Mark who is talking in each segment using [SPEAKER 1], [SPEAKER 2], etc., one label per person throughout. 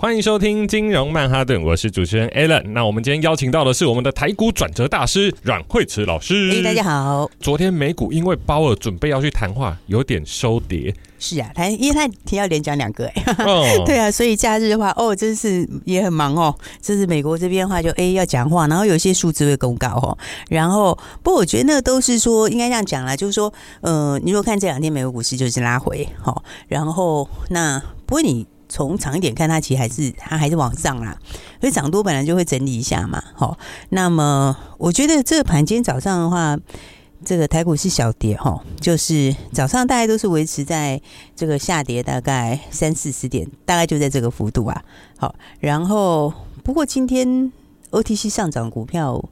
[SPEAKER 1] 欢迎收听金融曼哈顿，我是主持人 Alan。那我们今天邀请到的是我们的台股转折大师阮慧慈老师。
[SPEAKER 2] 哎，大家好。昨
[SPEAKER 1] 天美股因为鲍尔准备要去谈话，有点收跌。
[SPEAKER 2] 是啊，他因为他提要连讲两个哎。哦。对啊，所以假日的话，哦，真是也很忙哦。这是美国这边的话，就哎要讲话，然后有些数字会公告哦。然后，不过我觉得那个都是说应该这样讲啦，就是说，呃，你如果看这两天美国股市就是拉回，好，然后那不过你。从长一点看，它其实还是它还是往上啦，所以涨多本来就会整理一下嘛。好，那么我觉得这个盘今天早上的话，这个台股是小跌哈，就是早上大概都是维持在这个下跌，大概三四十点，大概就在这个幅度啊。好，然后不过今天 OTC 上涨股票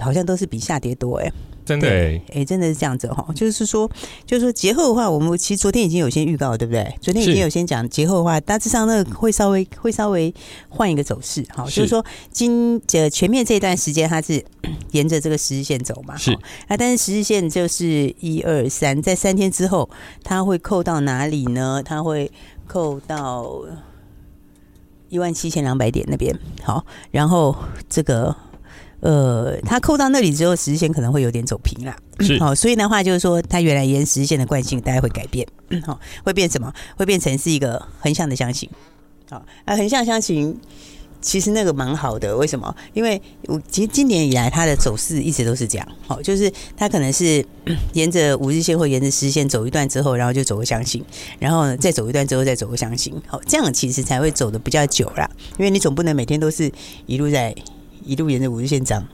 [SPEAKER 2] 好像都是比下跌多哎。
[SPEAKER 1] 真的哎、
[SPEAKER 2] 欸，真的是这样子哈，就是说，就是说节后的话，我们其实昨天已经有先预告，对不对？昨天已经有先讲节后的话，大致上那个会稍微会稍微换一个走势哈，就是说今这前面这一段时间它是 沿着这个十日线走嘛，
[SPEAKER 1] 是
[SPEAKER 2] 啊，但是十日线就是一二三，在三天之后它会扣到哪里呢？它会扣到一万七千两百点那边，好，然后这个。呃，它扣到那里之后，十日线可能会有点走平了，
[SPEAKER 1] 是。
[SPEAKER 2] 好，所以的话就是说，它原来沿十日线的惯性，大概会改变，好，会变什么？会变成是一个横向的箱型，好，啊，横向箱型其实那个蛮好的，为什么？因为我其实今年以来它的走势一直都是这样，好，就是它可能是 沿着五日线或沿着十日线走一段之后，然后就走个箱型，然后再走一段之后再走个箱型，好，这样其实才会走的比较久啦，因为你总不能每天都是一路在。一路沿着五日线涨，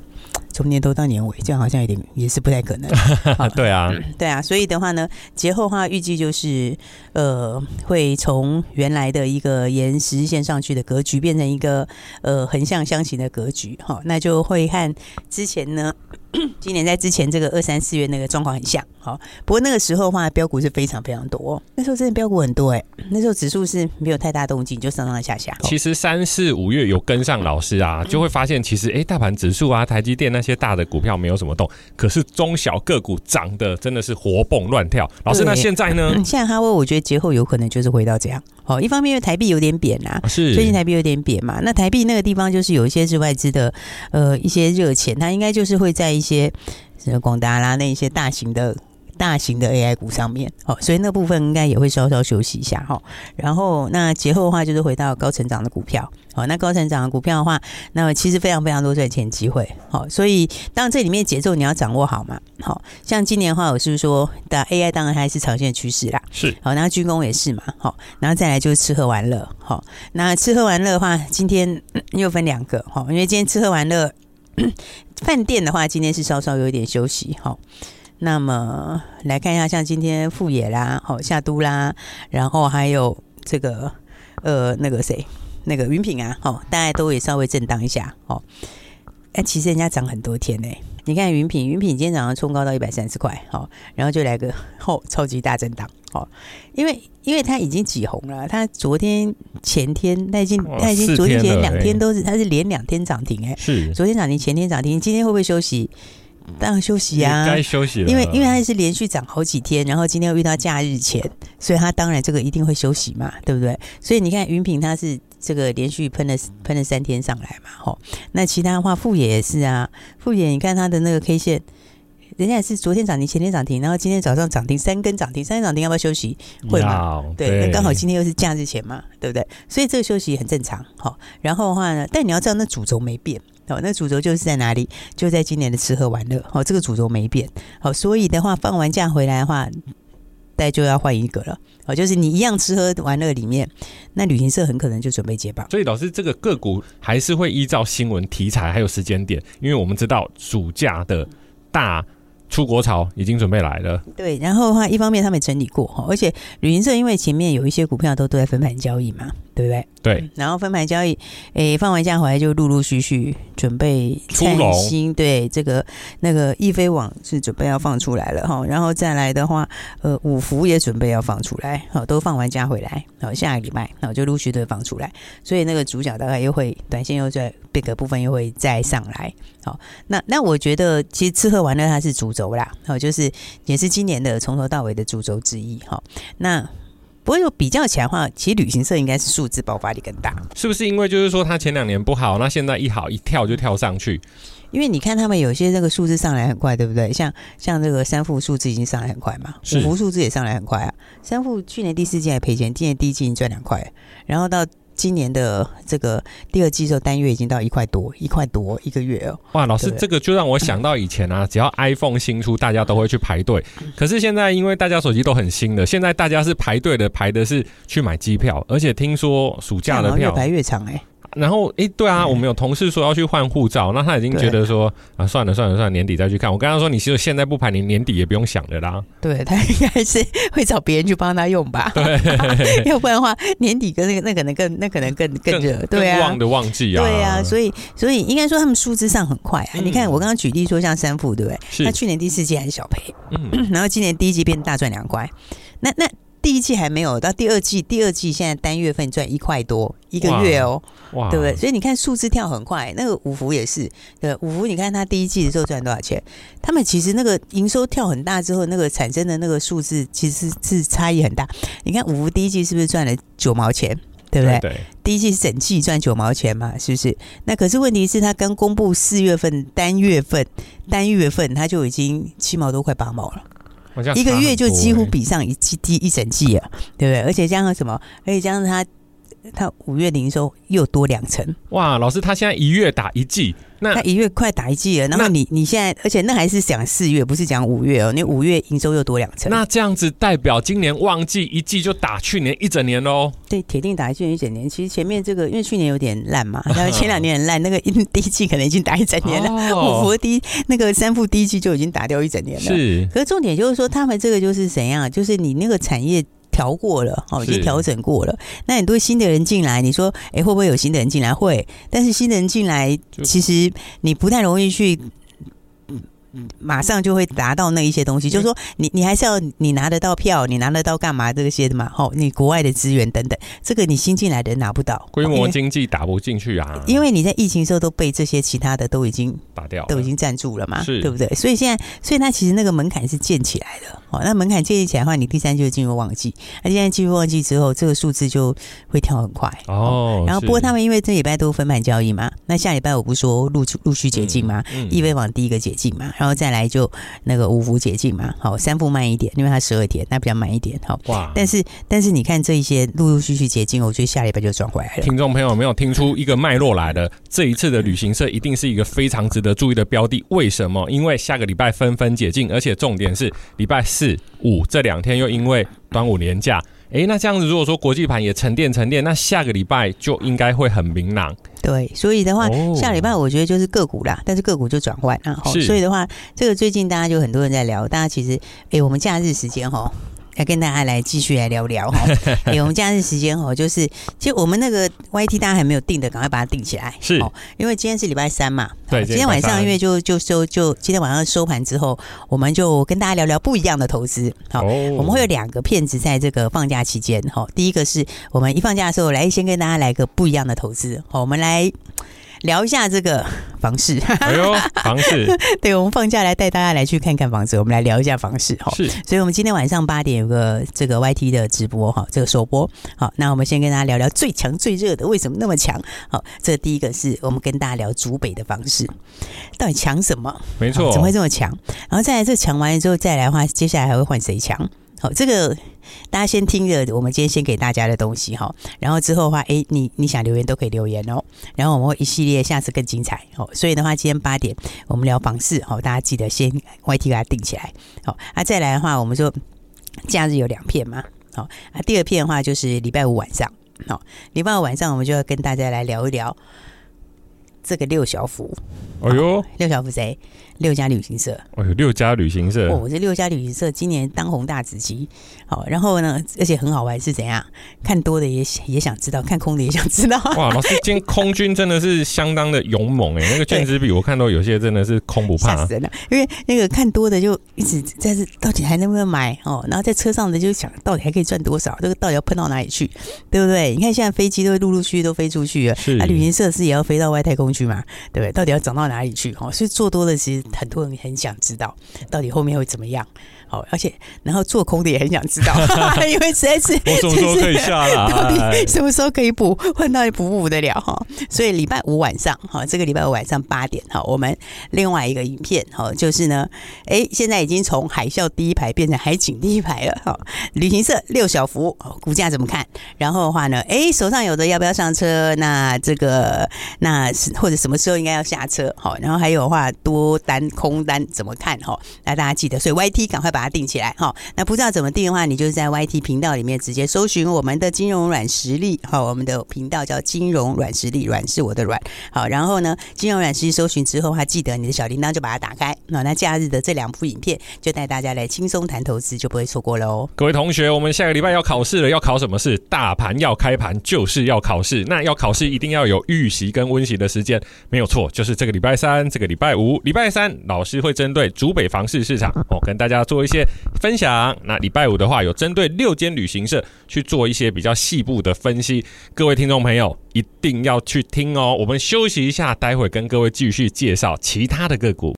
[SPEAKER 2] 从年头到年尾，这样好像有点 也是不太可能。
[SPEAKER 1] 对啊，
[SPEAKER 2] 对啊，所以的话呢，节后的话预计就是呃，会从原来的一个沿十日线上去的格局，变成一个呃横向箱型的格局。哈，那就会和之前呢。今年在之前这个二三四月那个状况很像，好，不过那个时候的话，标股是非常非常多，那时候真的标股很多哎，那时候指数是没有太大动静，就上上下下。
[SPEAKER 1] 其实三四五月有跟上老师啊，就会发现其实哎，大盘指数啊，台积电那些大的股票没有什么动，可是中小个股涨的真的是活蹦乱跳。老师，那现在呢？
[SPEAKER 2] 现在哈威，我觉得节后有可能就是回到这样。好，一方面因为台币有点贬啊，
[SPEAKER 1] 是
[SPEAKER 2] 最近台币有点贬嘛，那台币那个地方就是有一些是外资的呃一些热钱，它应该就是会在一些广达啦那一些大型的。大型的 AI 股上面，哦，所以那部分应该也会稍稍休息一下哈。然后那节后的话，就是回到高成长的股票，好，那高成长的股票的话，那么其实非常非常多赚钱机会，好，所以当然这里面节奏你要掌握好嘛，好，像今年的话，我是不是说的 AI 当然还是长线趋势啦，
[SPEAKER 1] 是，
[SPEAKER 2] 好，那军工也是嘛，好，然后再来就是吃喝玩乐，好，那吃喝玩乐的话，今天又分两个，哈，因为今天吃喝玩乐，饭店的话，今天是稍稍有一点休息，哈。那么来看一下，像今天富野啦，好夏都啦，然后还有这个呃那个谁，那个云品啊，好，大家都也稍微震荡一下，哦，哎，其实人家涨很多天呢，你看云品，云品今天早上冲高到一百三十块，好，然后就来个后超级大震荡，好，因为因为它已经挤红了，它昨天前天它已经它已经昨天前两天都是它是连两天涨停，哎，
[SPEAKER 1] 是。昨
[SPEAKER 2] 天涨停，前天涨停，今天会不会休息？当然休息啊，
[SPEAKER 1] 该休息了。
[SPEAKER 2] 因为因为它是连续涨好几天，然后今天又遇到假日前，所以它当然这个一定会休息嘛，对不对？所以你看云品它是这个连续喷了喷了三天上来嘛，吼。那其他的话，富野也是啊，富野你看它的那个 K 线，人家也是昨天涨停，前天涨停，然后今天早上涨停三根涨停，三根涨停要不要休息？会嘛？对，那刚好今天又是假日前嘛，对不对？所以这个休息很正常，好。然后的话呢，但你要知道那主轴没变。好，那主轴就是在哪里？就在今年的吃喝玩乐。哦，这个主轴没变。好，所以的话，放完假回来的话，大家就要换一个了。哦，就是你一样吃喝玩乐里面，那旅行社很可能就准备接棒。
[SPEAKER 1] 所以老师，这个个股还是会依照新闻题材还有时间点，因为我们知道暑假的大出国潮已经准备来了。
[SPEAKER 2] 对，然后的话，一方面他们整理过哈，而且旅行社因为前面有一些股票都都在分盘交易嘛。对不对？
[SPEAKER 1] 对。
[SPEAKER 2] 然后分盘交易，诶，放完假回来就陆陆续续准备灿星，对这个那个易飞网是准备要放出来了哈。然后再来的话，呃，五福也准备要放出来，好，都放完假回来，好，下个礼拜，好，就陆续的放出来。所以那个主角大概又会短线又在这个部分又会再上来。好，那那我觉得其实吃喝玩乐它是主轴啦，好，就是也是今年的从头到尾的主轴之一。好，那。不过有比较起来的话，其实旅行社应该是数字爆发力更大，
[SPEAKER 1] 是不是？因为就是说，它前两年不好，那现在一好一跳就跳上去。
[SPEAKER 2] 因为你看他们有些这个数字上来很快，对不对？像像这个三副数字已经上来很快嘛，五福数字也上来很快啊。三副去年第四季还赔钱，今年第一季已经赚两块，然后到。今年的这个第二季的时候，单月已经到一块多，一块多一个月哦。
[SPEAKER 1] 哇，老师，这个就让我想到以前啊，只要 iPhone 新出，大家都会去排队。可是现在，因为大家手机都很新的，现在大家是排队的，排的是去买机票，而且听说暑假的票
[SPEAKER 2] 越排越长哎、欸。
[SPEAKER 1] 然后，哎，对啊，我们有同事说要去换护照，那他已经觉得说啊，算了算了算了，年底再去看。我刚刚说，你其实现在不排，你年底也不用想的啦。
[SPEAKER 2] 对，他应该是会找别人去帮他用吧？
[SPEAKER 1] 对，
[SPEAKER 2] 要不然的话，年底跟那个那可能更那可能更更热，对啊，
[SPEAKER 1] 旺的旺季啊，
[SPEAKER 2] 对啊，所以所以应该说他们数字上很快啊。嗯、你看我刚刚举例说像三富，对不对？是。他去年第四季还是小赔，嗯，然后今年第一季变大赚两块，那那。第一季还没有到第二季，第二季现在单月份赚一块多一个月哦，哇，对不对？所以你看数字跳很快，那个五福也是，对，五福你看他第一季的时候赚多少钱？他们其实那个营收跳很大之后，那个产生的那个数字其实是差异很大。你看五福第一季是不是赚了九毛钱？对不对？对，第一季是整季赚九毛钱嘛，是不是？那可是问题是，他刚公布四月份单月份单月份他就已经七毛多，快八毛了。一个月就几乎比上一季第一整季啊，对不对？而且加上什么？而且加上他，他五月营收又多两成。
[SPEAKER 1] 哇，老师，他现在一月打一季。那
[SPEAKER 2] 他一月快打一季了，然后你你现在，而且那还是讲四月，不是讲五月哦。你五月营收又多两成，
[SPEAKER 1] 那这样子代表今年旺季一季就打去年一整年喽？
[SPEAKER 2] 对，铁定打去年一整年。其实前面这个因为去年有点烂嘛，然 后前两年很烂，那个第一季可能已经打一整年了。五福第一那个三副第一季就已经打掉一整年了。
[SPEAKER 1] 是，
[SPEAKER 2] 可是重点就是说，他们这个就是怎样？就是你那个产业。调过了，哦，已经调整过了。那很多新的人进来，你说，哎，会不会有新的人进来？会，但是新的人进来，其实你不太容易去。马上就会达到那一些东西，就是说你你还是要你拿得到票，你拿得到干嘛这些的嘛？吼，你国外的资源等等，这个你新进来的人拿不到，
[SPEAKER 1] 规模经济打不进去啊。
[SPEAKER 2] 因为你在疫情时候都被这些其他的都已经
[SPEAKER 1] 打掉，
[SPEAKER 2] 都已经占住了嘛，是对不对？所以现在，所以它其实那个门槛是建起来的。哦，那门槛建立起来的话，你第三季就进入旺季，那现在进入旺季之后，这个数字就会跳很快哦。然后不过他们因为这礼拜都分盘交易嘛，那下礼拜我不是说陆陆续解禁嘛，易飞网第一个解禁嘛，然后再来就。那个五福解禁嘛，好，三富慢一点，因为它十二天，那比较慢一点，好。哇！但是但是你看这一些陆陆续续解禁，我觉得下礼拜就转回来了。
[SPEAKER 1] 听众朋友有没有听出一个脉络来的？这一次的旅行社一定是一个非常值得注意的标的。为什么？因为下个礼拜纷纷解禁，而且重点是礼拜四五这两天又因为端午连假。哎，那这样子，如果说国际盘也沉淀沉淀，那下个礼拜就应该会很明朗。
[SPEAKER 2] 对，所以的话，哦、下礼拜我觉得就是个股啦，但是个股就转换啊。是所以的话，这个最近大家就很多人在聊，大家其实，哎，我们假日时间哈。要跟大家来继续来聊聊哈，欸，我们假日时间哈，就是其实我们那个 YT 大家还没有定的，赶快把它定起来。
[SPEAKER 1] 是，
[SPEAKER 2] 因为今天是礼拜三嘛。
[SPEAKER 1] 对，
[SPEAKER 2] 今天晚上因为就就收就今天晚上收盘之后，我们就跟大家聊聊不一样的投资。好，我们会有两个片子在这个放假期间哈。第一个是我们一放假的时候来先跟大家来个不一样的投资。好，我们来。聊一下这个房市，
[SPEAKER 1] 哎呦，房市，
[SPEAKER 2] 对，我们放假来带大家来去看看房子，我们来聊一下房市哈。是，所以我们今天晚上八点有个这个 YT 的直播哈，这个首播。好，那我们先跟大家聊聊最强最热的，为什么那么强？好，这第一个是我们跟大家聊竹北的房市，到底强什么？
[SPEAKER 1] 没错，
[SPEAKER 2] 怎么会这么强？然后再来这强完了之后再来的话，接下来还会换谁强？好，这个大家先听着，我们今天先给大家的东西哈，然后之后的话，哎，你你想留言都可以留言哦，然后我们会一系列，下次更精彩哦。所以的话，今天八点我们聊房市，好，大家记得先 YT 给它定起来，好，啊，再来的话，我们说假日有两片嘛，好，啊，第二片的话就是礼拜五晚上，好，礼拜五晚上我们就要跟大家来聊一聊。这个六小福。
[SPEAKER 1] 哎呦，
[SPEAKER 2] 六小福谁？六家旅行社。
[SPEAKER 1] 哦，有，六家旅行社。
[SPEAKER 2] 哦，这六家旅行社今年当红大紫旗。好，然后呢，而且很好玩是怎样？看多的也也想知道，看空的也想知道。
[SPEAKER 1] 哇，老师，今天空军真的是相当的勇猛哎！那个卷子比我看到有些真的是空不怕。
[SPEAKER 2] 死了，因为那个看多的就一直在这，到底还能不能买哦？然后在车上的就想，到底还可以赚多少？这个到底要喷到哪里去？对不对？你看现在飞机都陆陆续续都飞出去了，是啊，旅行社是也要飞到外太空去嘛？对不对？到底要涨到哪里去？哦，所以做多的其实很多人很想知道，到底后面会怎么样？好，而且然后做空的也很想知道，因为实在是
[SPEAKER 1] 我什么时候可以下来？
[SPEAKER 2] 到底什么时候可以补？换到底补不补得了哈？所以礼拜五晚上哈，这个礼拜五晚上八点哈，我们另外一个影片哈，就是呢，哎，现在已经从海啸第一排变成海景第一排了哈。旅行社六小福股价怎么看？然后的话呢，哎，手上有的要不要上车？那这个那是或者什么时候应该要下车？好，然后还有的话多单空单怎么看？哈，那大家记得，所以 YT 赶快。把它定起来哈，那不知道怎么定的话，你就是在 YT 频道里面直接搜寻我们的金融软实力哈，我们的频道叫金融软实力，软是我的软好，然后呢，金融软实力搜寻之后的话，记得你的小铃铛就把它打开，那那假日的这两部影片就带大家来轻松谈投资，就不会错过喽。
[SPEAKER 1] 各位同学，我们下个礼拜要考试了，要考什么事？大盘要开盘就是要考试，那要考试一定要有预习跟温习的时间，没有错，就是这个礼拜三、这个礼拜五、礼拜三，老师会针对竹北房市市场哦，跟大家做。一些分享，那礼拜五的话有针对六间旅行社去做一些比较细部的分析，各位听众朋友一定要去听哦。我们休息一下，待会跟各位继续介绍其他的个股。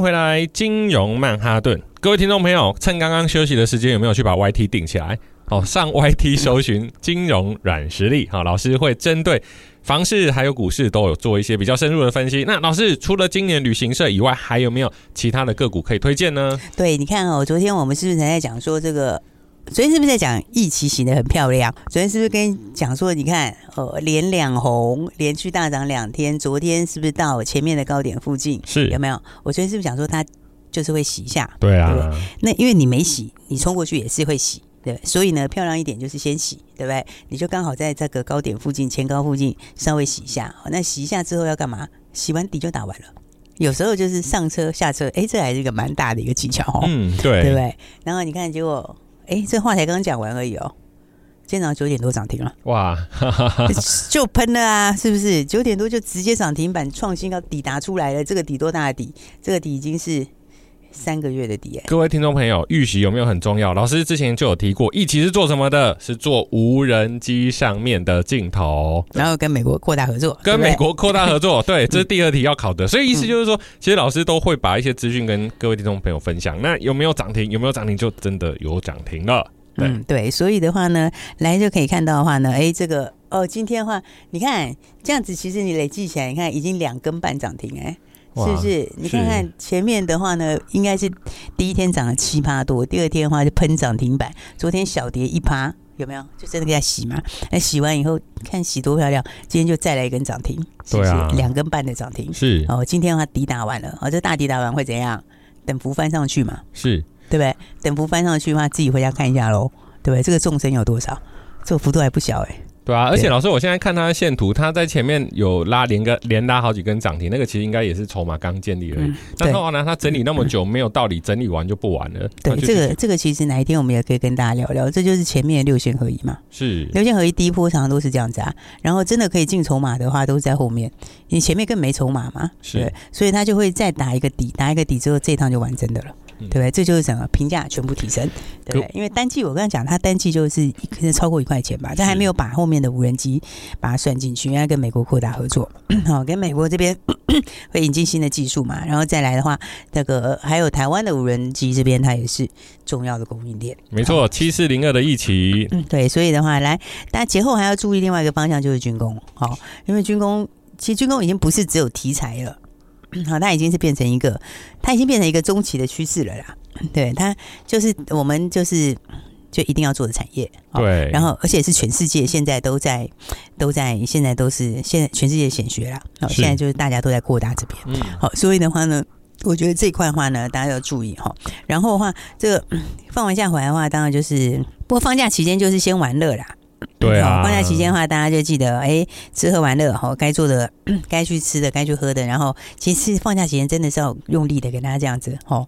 [SPEAKER 1] 回来，金融曼哈顿，各位听众朋友，趁刚刚休息的时间，有没有去把 YT 顶起来？哦，上 YT 搜寻金融软实力。好，老师会针对房市还有股市都有做一些比较深入的分析。那老师除了今年旅行社以外，还有没有其他的个股可以推荐呢？
[SPEAKER 2] 对，你看哦，昨天我们是不是还在讲说这个？昨天是不是在讲疫期型的很漂亮？昨天是不是跟你讲说，你看，呃，连两红，连续大涨两天。昨天是不是到前面的高点附近？
[SPEAKER 1] 是
[SPEAKER 2] 有没有？我昨天是不是讲说它就是会洗一下？
[SPEAKER 1] 对啊。
[SPEAKER 2] 对对？那因为你没洗，你冲过去也是会洗，对。所以呢，漂亮一点就是先洗，对不对？你就刚好在这个高点附近、前高附近稍微洗一下。那洗一下之后要干嘛？洗完底就打完了。有时候就是上车下车，哎，这还是一个蛮大的一个技巧哦。
[SPEAKER 1] 嗯，对，
[SPEAKER 2] 对不对？然后你看，结果。哎，这话才刚刚讲完而已哦，今天早上九点多涨停了，哇，就喷了啊，是不是？九点多就直接涨停板创新高，底打出来了。这个底多大的底？这个底已经是三个月的底。
[SPEAKER 1] 各位听众朋友，预习有没有很重要？老师之前就有提过，一期是做什么的？是做无人机上面的镜头，
[SPEAKER 2] 然后跟美国扩大合作，
[SPEAKER 1] 跟美国扩大合作。对，这是第二题要考的。所以意思就是说，其实老师都会把一些资讯跟各位听众朋友分享。那有没有涨停？有没有涨停？就真的有涨停了。
[SPEAKER 2] 嗯，对，所以的话呢，来就可以看到的话呢，哎，这个哦，今天的话，你看这样子，其实你累计起来，你看已经两根半涨停，哎，是不是？你看看前面的话呢，应该是第一天涨了七趴多，第二天的话就喷涨停板，昨天小跌一趴。有没有？就真的给它洗嘛？那洗完以后，看洗多漂亮！今天就再来一根涨停，是不是，两根半的涨停
[SPEAKER 1] 是
[SPEAKER 2] 哦。今天的话底打完了，哦，这大底打完会怎样？等幅翻上去嘛？
[SPEAKER 1] 是，
[SPEAKER 2] 对不对？等幅翻上去的话，自己回家看一下喽，对不对？这个纵深有多少？这个幅度还不小哎、欸。
[SPEAKER 1] 对啊，而且老师，我现在看他的线图，他在前面有拉连个连拉好几根涨停，那个其实应该也是筹码刚建立而已。嗯、那后来呢，它整理那么久，没有道理整理完就不玩了。
[SPEAKER 2] 对，这个这个其实哪一天我们也可以跟大家聊聊，这就是前面的六线合一嘛。
[SPEAKER 1] 是
[SPEAKER 2] 六线合一第一波常常都是这样子啊，然后真的可以进筹码的话，都是在后面，你前面更没筹码嘛。
[SPEAKER 1] 是，
[SPEAKER 2] 所以他就会再打一个底，打一个底之后，这一趟就完真的了。对不对？这就是整个评价全部提升，对不对？因为单季我刚才讲，它单季就是一可能超过一块钱吧，但还没有把后面的无人机 把它算进去，因为跟美国扩大合作，好，跟美国这边 会引进新的技术嘛，然后再来的话，那个还有台湾的无人机这边，它也是重要的供应链。
[SPEAKER 1] 没错，七四零二的一起，
[SPEAKER 2] 嗯，对，所以的话，来，大家节后还要注意另外一个方向，就是军工，好，因为军工其实军工已经不是只有题材了。好，它已经是变成一个，它已经变成一个中期的趋势了啦。对，它就是我们就是就一定要做的产业。
[SPEAKER 1] 对，
[SPEAKER 2] 然后而且是全世界现在都在都在现在都是现在全世界显学啦。好，现在就是大家都在扩大这边。嗯，好，所以的话呢，我觉得这一块的话呢，大家要注意哈。然后的话，这个 放完假回来的话，当然就是不过放假期间就是先玩乐啦。
[SPEAKER 1] 对啊，
[SPEAKER 2] 放假期间的话，大家就记得哎，吃喝玩乐哈，该做的、该去吃的、该去喝的，然后其实放假期间真的是要用力的给大家这样子哦，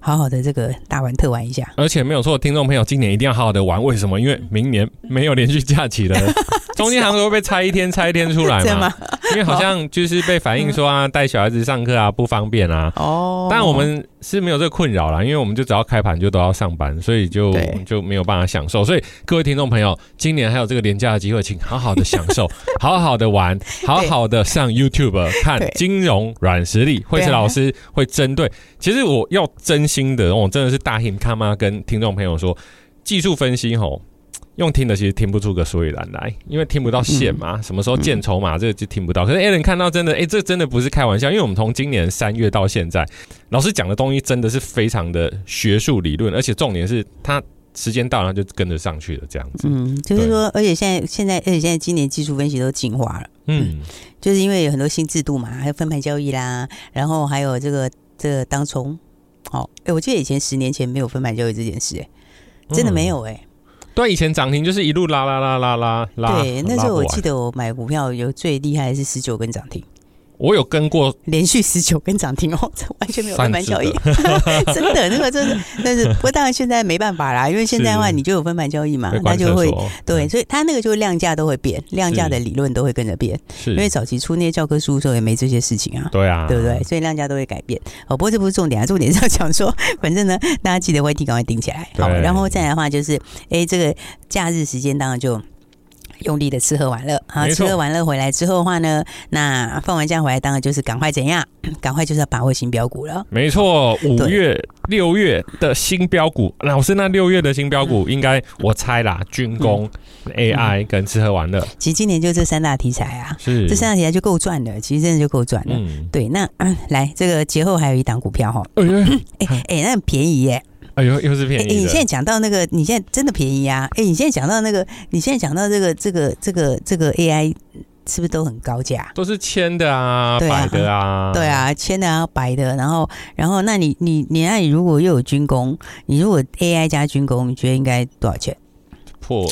[SPEAKER 2] 好好的这个大玩特玩一下。
[SPEAKER 1] 而且没有错，听众朋友今年一定要好好的玩，为什么？因为明年没有连续假期了，中间好像会被拆一天，拆一天出来嘛。吗因为好像就是被反映说啊，带小孩子上课啊不方便啊。哦，但我们是没有这个困扰啦，因为我们就只要开盘就都要上班，所以就对就没有办法享受。所以各位听众朋友，今年还有这个廉价的机会，请好好的享受，好好的玩，好好的上 YouTube 看金融软实力。惠慈老师会针对，其实我要真心的，我真的是大 hinT 他妈跟听众朋友说，技术分析吼。用听的其实听不出个所以然来，因为听不到线嘛，什么时候见筹码这个就听不到。可是 Alan 看到真的，哎，这真的不是开玩笑，因为我们从今年三月到现在，老师讲的东西真的是非常的学术理论，而且重点是他时间到了就跟着上去了，这样子。嗯，
[SPEAKER 2] 就是说，而且现在现在而且现在今年技术分析都进化了，嗯，就是因为有很多新制度嘛，还有分盘交易啦，然后还有这个这个当冲。好，哎，我记得以前十年前没有分盘交易这件事，哎，真的没有，哎。
[SPEAKER 1] 对，以前涨停就是一路拉拉拉拉拉拉。
[SPEAKER 2] 对，那时候我记得我买股票有最厉害是十九根涨停。
[SPEAKER 1] 我有跟过
[SPEAKER 2] 连续十九根涨停哦，这完全没有分盘交易，真的那个真的，但是不过当然现在没办法啦，因为现在的话你就有分盘交易嘛，那就会对，所以它那个就量价都会变，量价的理论都会跟着变，因为早期出那些教科书的时候也没这些事情啊，
[SPEAKER 1] 对啊，
[SPEAKER 2] 对不对？所以量价都会改变。哦，不过这不是重点啊，重点是要讲说，反正呢，大家记得 YT 赶快顶起来，好，然后再来的话就是，哎，这个假日时间当然就。用力的吃喝玩乐，好，吃喝玩乐回来之后的话呢，那放完假回来，当然就是赶快怎样，赶快就是要把握新标股了。
[SPEAKER 1] 没错，五月、六月的新标股，老师，那六月的新标股应该我猜啦，军工、AI 跟吃喝玩乐。
[SPEAKER 2] 其实今年就这三大题材啊，
[SPEAKER 1] 是。
[SPEAKER 2] 这三大题材就够赚了，其实真的就够赚了。嗯，对，那来这个节后还有一档股票哈，哎 哎，那很便宜耶。
[SPEAKER 1] 哎呦，又是便宜！哎，
[SPEAKER 2] 你现在讲到那个，你现在真的便宜啊！哎，你现在讲到那个，你现在讲到这个，这个，这个，这个 AI 是不是都很高价？
[SPEAKER 1] 都是千的啊，百的啊，
[SPEAKER 2] 对啊，千的啊，百的。然后，然后，那你，你，你，那你如果又有军工，你如果 AI 加军工，你觉得应该多少钱？
[SPEAKER 1] 破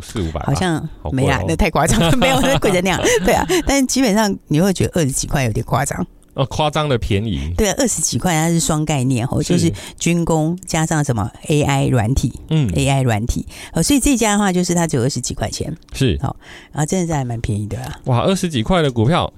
[SPEAKER 1] 四五百？
[SPEAKER 2] 好像没啊，那太夸张了，没有那贵成那样。对啊，但是基本上你会觉得二十几块有点夸张。
[SPEAKER 1] 哦，夸张的便宜，
[SPEAKER 2] 对啊，二十几块，它是双概念哦，就是军工加上什么 AI 软体，嗯，AI 软体，哦，所以这家的话就是它只有二十几块钱，
[SPEAKER 1] 是。
[SPEAKER 2] 好，然后真的是还蛮便宜的啦。
[SPEAKER 1] 哇，二十几块的股票，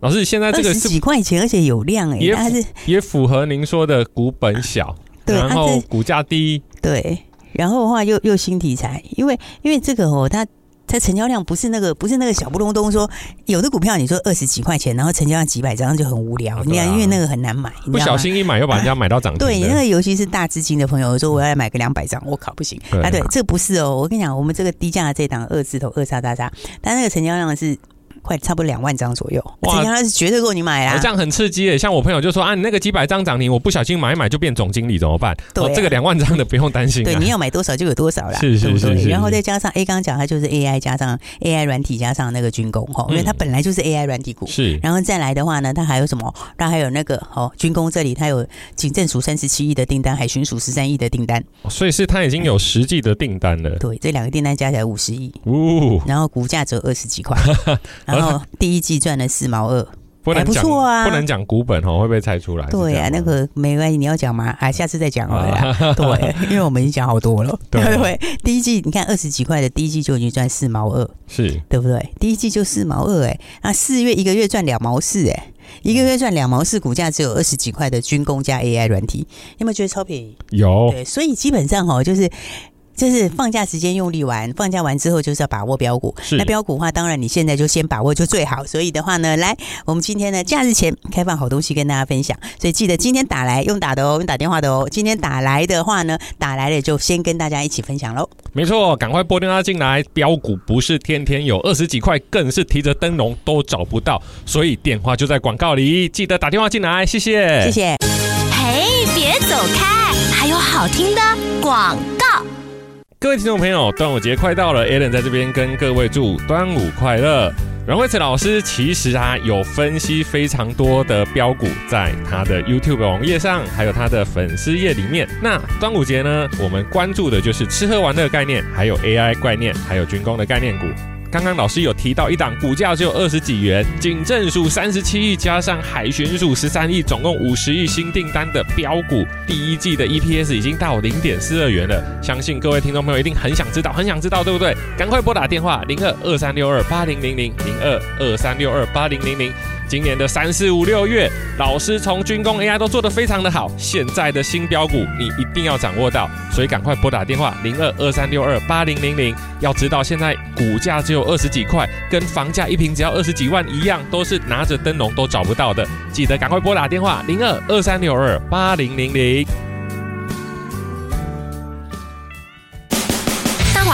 [SPEAKER 1] 老师现在这个
[SPEAKER 2] 二十几块钱，而且有量哎，
[SPEAKER 1] 也
[SPEAKER 2] 它是
[SPEAKER 1] 也符合您说的股本小，对，然后股价低，
[SPEAKER 2] 对，然后的话又又新题材，因为因为这个哦，它。它成交量不是那个不是那个小不隆咚说有的股票你说二十几块钱，然后成交量几百张就很无聊，你看因为那个很难买，
[SPEAKER 1] 不小心一买又把人家买到涨停。
[SPEAKER 2] 对，那个尤其是大资金的朋友说我要买个两百张，我靠不行啊！对，这不是哦，我跟你讲，我们这个低价的这档二字头二叉叉叉，但那个成交量是。快差不多两万张左右，哇，他是绝对够你买啊！
[SPEAKER 1] 这样很刺激诶，像我朋友就说啊，你那个几百张涨停，我不小心买一买就变总经理怎么办？对、啊哦，这个两万张的不用担心、啊。
[SPEAKER 2] 对，你要买多少就有多少啦。
[SPEAKER 1] 是是是，是。
[SPEAKER 2] 然后再加上 A 刚刚讲，它就是 AI 加上 AI 软体加上那个军工哈，因为它本来就是 AI 软体股。是。然后再来的话呢，它还有什么？它还有那个哦，军工这里它有警政署三十七亿的订单，海巡署十三亿的订单。
[SPEAKER 1] 所以是它已经有实际的订单了。
[SPEAKER 2] 对，这两个订单加起来五十亿。哦。然后股价只有二十几块。然后 第一季。赚了四毛二，
[SPEAKER 1] 不能讲，
[SPEAKER 2] 不错啊，
[SPEAKER 1] 不能讲股本哦，会不会猜出来？
[SPEAKER 2] 对呀、啊，那个没关系，你要讲吗？啊，下次再讲好了、啊。对，因为我们已经讲好多了。对，对，第一季你看二十几块的，第一季就已经赚四毛二，
[SPEAKER 1] 是
[SPEAKER 2] 对不对？第一季就四毛二，哎，那四月一个月赚两毛四，哎，一个月赚两毛四，股价只有二十几块的军工加 AI 软体，有没有觉得超便宜？
[SPEAKER 1] 有，
[SPEAKER 2] 对，所以基本上哈，就是。就是放假时间用力玩，放假完之后就是要把握标股。是那标股的话，当然你现在就先把握就最好。所以的话呢，来，我们今天呢假日前开放好东西跟大家分享。所以记得今天打来用打的哦，用打电话的哦。今天打来的话呢，打来了就先跟大家一起分享喽。
[SPEAKER 1] 没错，赶快拨电话进来。标股不是天天有，二十几块更是提着灯笼都找不到。所以电话就在广告里，记得打电话进来。谢谢，
[SPEAKER 2] 谢谢。
[SPEAKER 3] 嘿，别走开，还有好听的广告。
[SPEAKER 1] 各位听众朋友，端午节快到了，Allen 在这边跟各位祝端午快乐。阮慧慈老师其实啊有分析非常多的标股，在他的 YouTube 网页上，还有他的粉丝页里面。那端午节呢，我们关注的就是吃喝玩乐概念，还有 AI 概念，还有军工的概念股。刚刚老师有提到一档股价只有二十几元，警政署三十七亿加上海巡署十三亿，总共五十亿新订单的标股，第一季的 EPS 已经到零点四二元了。相信各位听众朋友一定很想知道，很想知道，对不对？赶快拨打电话零二二三六二八零零零零二二三六二八零零零。今年的三四五六月，老师从军工 AI 都做得非常的好，现在的新标股你一定要掌握到，所以赶快拨打电话零二二三六二八零零零。要知道现在股价只有二十几块，跟房价一平只要二十几万一样，都是拿着灯笼都找不到的。记得赶快拨打电话零二二三六二八零零零。